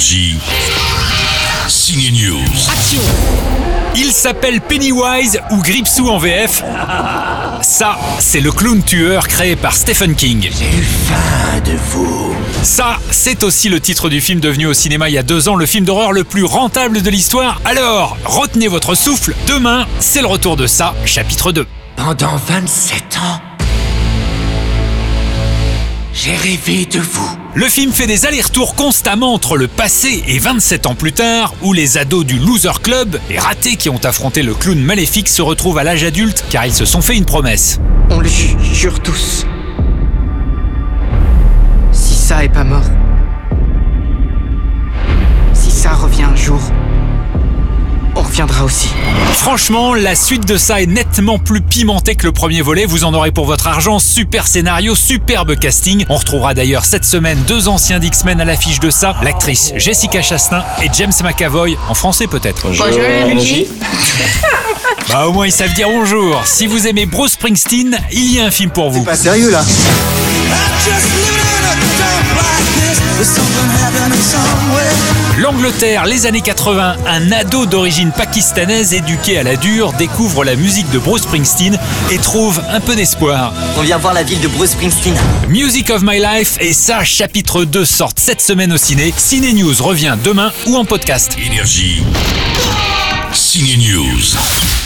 Énergie. Signe News. Action Il s'appelle Pennywise ou Gripsou en VF. Ça, c'est le clown tueur créé par Stephen King. J'ai eu faim de vous. Ça, c'est aussi le titre du film devenu au cinéma il y a deux ans le film d'horreur le plus rentable de l'histoire. Alors, retenez votre souffle, demain, c'est le retour de ça, chapitre 2. Pendant 27 ans, j'ai rêvé de vous. Le film fait des allers-retours constamment entre le passé et 27 ans plus tard, où les ados du Loser Club, les ratés qui ont affronté le clown maléfique, se retrouvent à l'âge adulte car ils se sont fait une promesse. On le ju- jure tous. Si ça est pas mort. Aussi. Franchement, la suite de ça est nettement plus pimentée que le premier volet. Vous en aurez pour votre argent. Super scénario, superbe casting. On retrouvera d'ailleurs cette semaine deux anciens d'X-Men à l'affiche de ça. L'actrice Jessica Chastain et James McAvoy, en français peut-être. Bah au moins ils savent dire bonjour. Si vous aimez Bruce Springsteen, il y a un film pour vous. Pas sérieux là L'Angleterre, les années 80, un ado d'origine pakistanaise éduqué à la dure découvre la musique de Bruce Springsteen et trouve un peu d'espoir. On vient voir la ville de Bruce Springsteen. Music of My Life et ça, chapitre 2 sortent cette semaine au ciné. Ciné News revient demain ou en podcast. Énergie. Signe News.